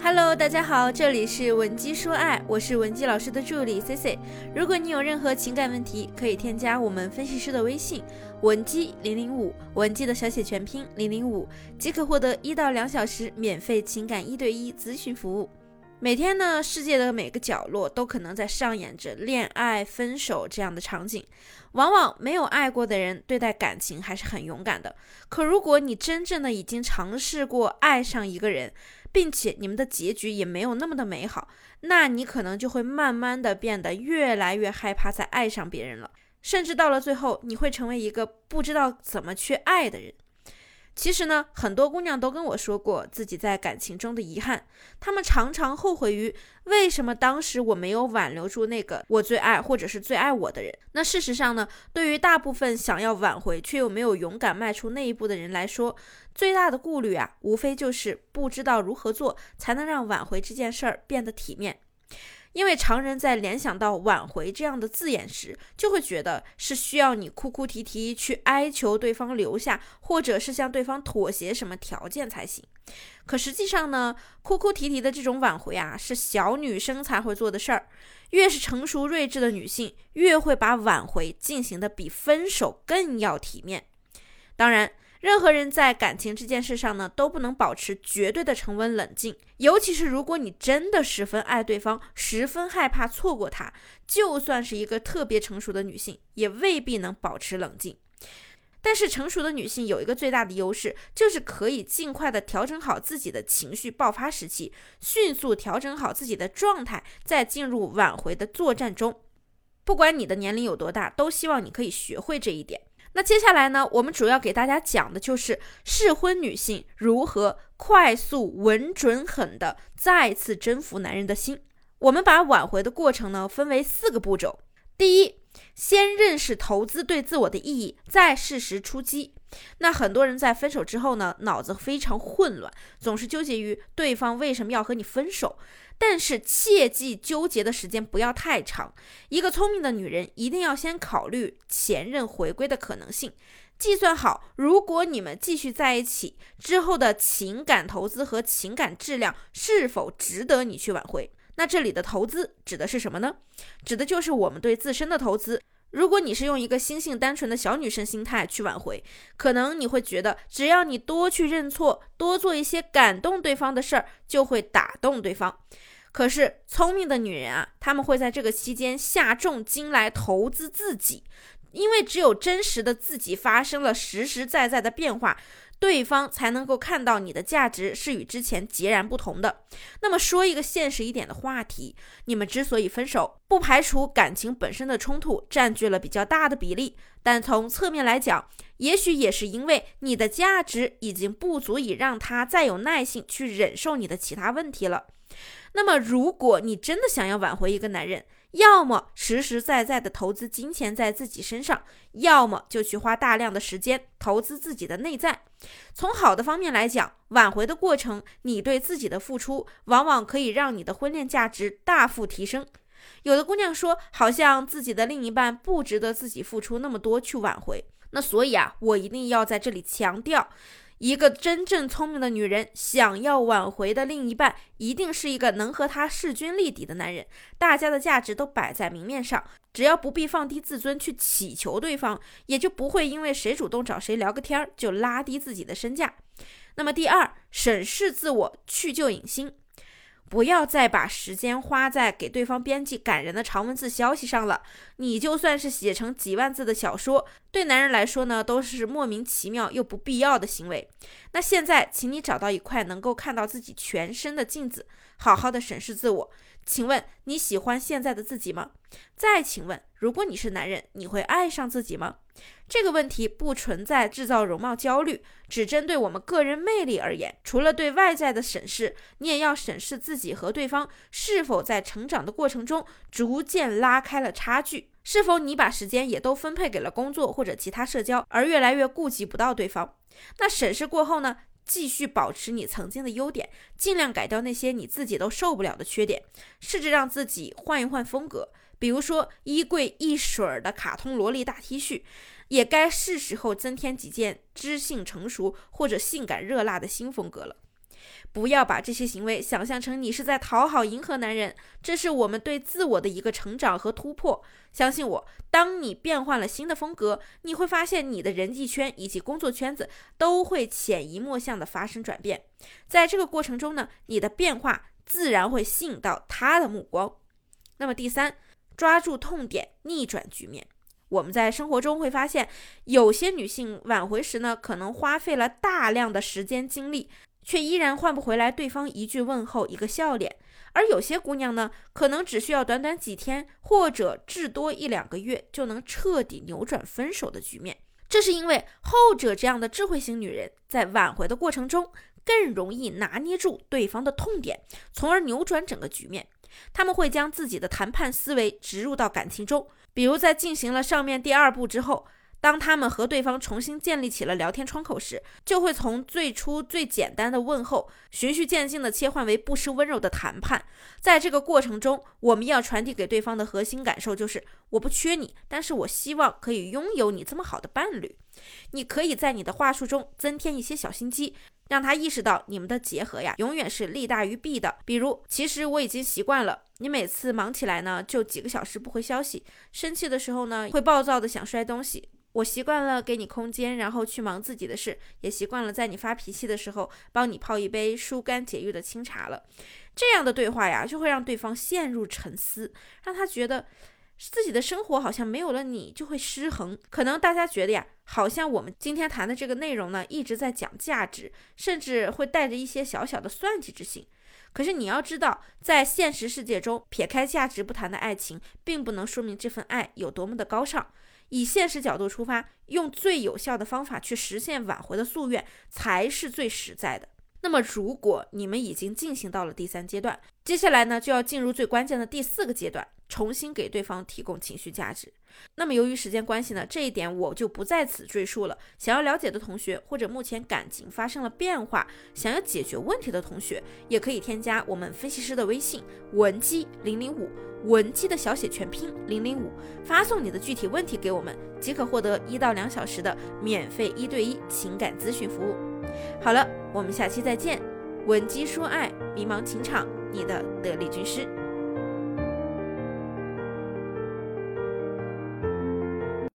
Hello，大家好，这里是文姬说爱，我是文姬老师的助理 C C。如果你有任何情感问题，可以添加我们分析师的微信文姬零零五，文姬的小写全拼零零五，即可获得一到两小时免费情感一对一咨询服务。每天呢，世界的每个角落都可能在上演着恋爱、分手这样的场景。往往没有爱过的人对待感情还是很勇敢的。可如果你真正的已经尝试过爱上一个人，并且你们的结局也没有那么的美好，那你可能就会慢慢的变得越来越害怕再爱上别人了，甚至到了最后，你会成为一个不知道怎么去爱的人。其实呢，很多姑娘都跟我说过自己在感情中的遗憾，她们常常后悔于为什么当时我没有挽留住那个我最爱或者是最爱我的人。那事实上呢，对于大部分想要挽回却又没有勇敢迈出那一步的人来说，最大的顾虑啊，无非就是不知道如何做才能让挽回这件事儿变得体面。因为常人在联想到挽回这样的字眼时，就会觉得是需要你哭哭啼啼去哀求对方留下，或者是向对方妥协什么条件才行。可实际上呢，哭哭啼啼的这种挽回啊，是小女生才会做的事儿。越是成熟睿智的女性，越会把挽回进行的比分手更要体面。当然。任何人在感情这件事上呢，都不能保持绝对的沉稳冷静。尤其是如果你真的十分爱对方，十分害怕错过他，就算是一个特别成熟的女性，也未必能保持冷静。但是成熟的女性有一个最大的优势，就是可以尽快的调整好自己的情绪爆发时期，迅速调整好自己的状态，再进入挽回的作战中。不管你的年龄有多大，都希望你可以学会这一点。那接下来呢，我们主要给大家讲的就是适婚女性如何快速、稳准狠的再次征服男人的心。我们把挽回的过程呢分为四个步骤：第一，先认识投资对自我的意义，再适时出击。那很多人在分手之后呢，脑子非常混乱，总是纠结于对方为什么要和你分手。但是切记纠结的时间不要太长。一个聪明的女人一定要先考虑前任回归的可能性，计算好如果你们继续在一起之后的情感投资和情感质量是否值得你去挽回。那这里的投资指的是什么呢？指的就是我们对自身的投资。如果你是用一个心性单纯的小女生心态去挽回，可能你会觉得只要你多去认错，多做一些感动对方的事儿，就会打动对方。可是聪明的女人啊，他们会在这个期间下重金来投资自己，因为只有真实的自己发生了实实在在的变化，对方才能够看到你的价值是与之前截然不同的。那么说一个现实一点的话题，你们之所以分手，不排除感情本身的冲突占据了比较大的比例，但从侧面来讲，也许也是因为你的价值已经不足以让他再有耐性去忍受你的其他问题了。那么，如果你真的想要挽回一个男人，要么实实在在的投资金钱在自己身上，要么就去花大量的时间投资自己的内在。从好的方面来讲，挽回的过程，你对自己的付出，往往可以让你的婚恋价值大幅提升。有的姑娘说，好像自己的另一半不值得自己付出那么多去挽回。那所以啊，我一定要在这里强调。一个真正聪明的女人想要挽回的另一半，一定是一个能和她势均力敌的男人。大家的价值都摆在明面上，只要不必放低自尊去乞求对方，也就不会因为谁主动找谁聊个天儿就拉低自己的身价。那么第二，审视自我，去旧迎新。不要再把时间花在给对方编辑感人的长文字消息上了。你就算是写成几万字的小说，对男人来说呢，都是莫名其妙又不必要的行为。那现在，请你找到一块能够看到自己全身的镜子，好好的审视自我。请问你喜欢现在的自己吗？再请问，如果你是男人，你会爱上自己吗？这个问题不存在制造容貌焦虑，只针对我们个人魅力而言。除了对外在的审视，你也要审视自己和对方是否在成长的过程中逐渐拉开了差距，是否你把时间也都分配给了工作或者其他社交，而越来越顾及不到对方。那审视过后呢？继续保持你曾经的优点，尽量改掉那些你自己都受不了的缺点，试着让自己换一换风格。比如说，衣柜一水儿的卡通萝莉大 T 恤，也该是时候增添几件知性成熟或者性感热辣的新风格了。不要把这些行为想象成你是在讨好、迎合男人，这是我们对自我的一个成长和突破。相信我，当你变换了新的风格，你会发现你的人际圈以及工作圈子都会潜移默向的发生转变。在这个过程中呢，你的变化自然会吸引到他的目光。那么第三，抓住痛点，逆转局面。我们在生活中会发现，有些女性挽回时呢，可能花费了大量的时间精力，却依然换不回来对方一句问候、一个笑脸；而有些姑娘呢，可能只需要短短几天或者至多一两个月，就能彻底扭转分手的局面。这是因为后者这样的智慧型女人，在挽回的过程中更容易拿捏住对方的痛点，从而扭转整个局面。他们会将自己的谈判思维植入到感情中。比如在进行了上面第二步之后，当他们和对方重新建立起了聊天窗口时，就会从最初最简单的问候，循序渐进的切换为不失温柔的谈判。在这个过程中，我们要传递给对方的核心感受就是：我不缺你，但是我希望可以拥有你这么好的伴侣。你可以在你的话术中增添一些小心机。让他意识到你们的结合呀，永远是利大于弊的。比如，其实我已经习惯了你每次忙起来呢，就几个小时不回消息；生气的时候呢，会暴躁的想摔东西。我习惯了给你空间，然后去忙自己的事，也习惯了在你发脾气的时候帮你泡一杯疏肝解郁的清茶了。这样的对话呀，就会让对方陷入沉思，让他觉得。自己的生活好像没有了你就会失衡，可能大家觉得呀，好像我们今天谈的这个内容呢，一直在讲价值，甚至会带着一些小小的算计之心。可是你要知道，在现实世界中，撇开价值不谈的爱情，并不能说明这份爱有多么的高尚。以现实角度出发，用最有效的方法去实现挽回的夙愿，才是最实在的。那么，如果你们已经进行到了第三阶段，接下来呢，就要进入最关键的第四个阶段，重新给对方提供情绪价值。那么，由于时间关系呢，这一点我就不在此赘述了。想要了解的同学，或者目前感情发生了变化，想要解决问题的同学，也可以添加我们分析师的微信文姬零零五，文姬的小写全拼零零五，发送你的具体问题给我们，即可获得一到两小时的免费一对一情感咨询服务。好了，我们下期再见。文姬说爱，迷茫情场，你的得力军师。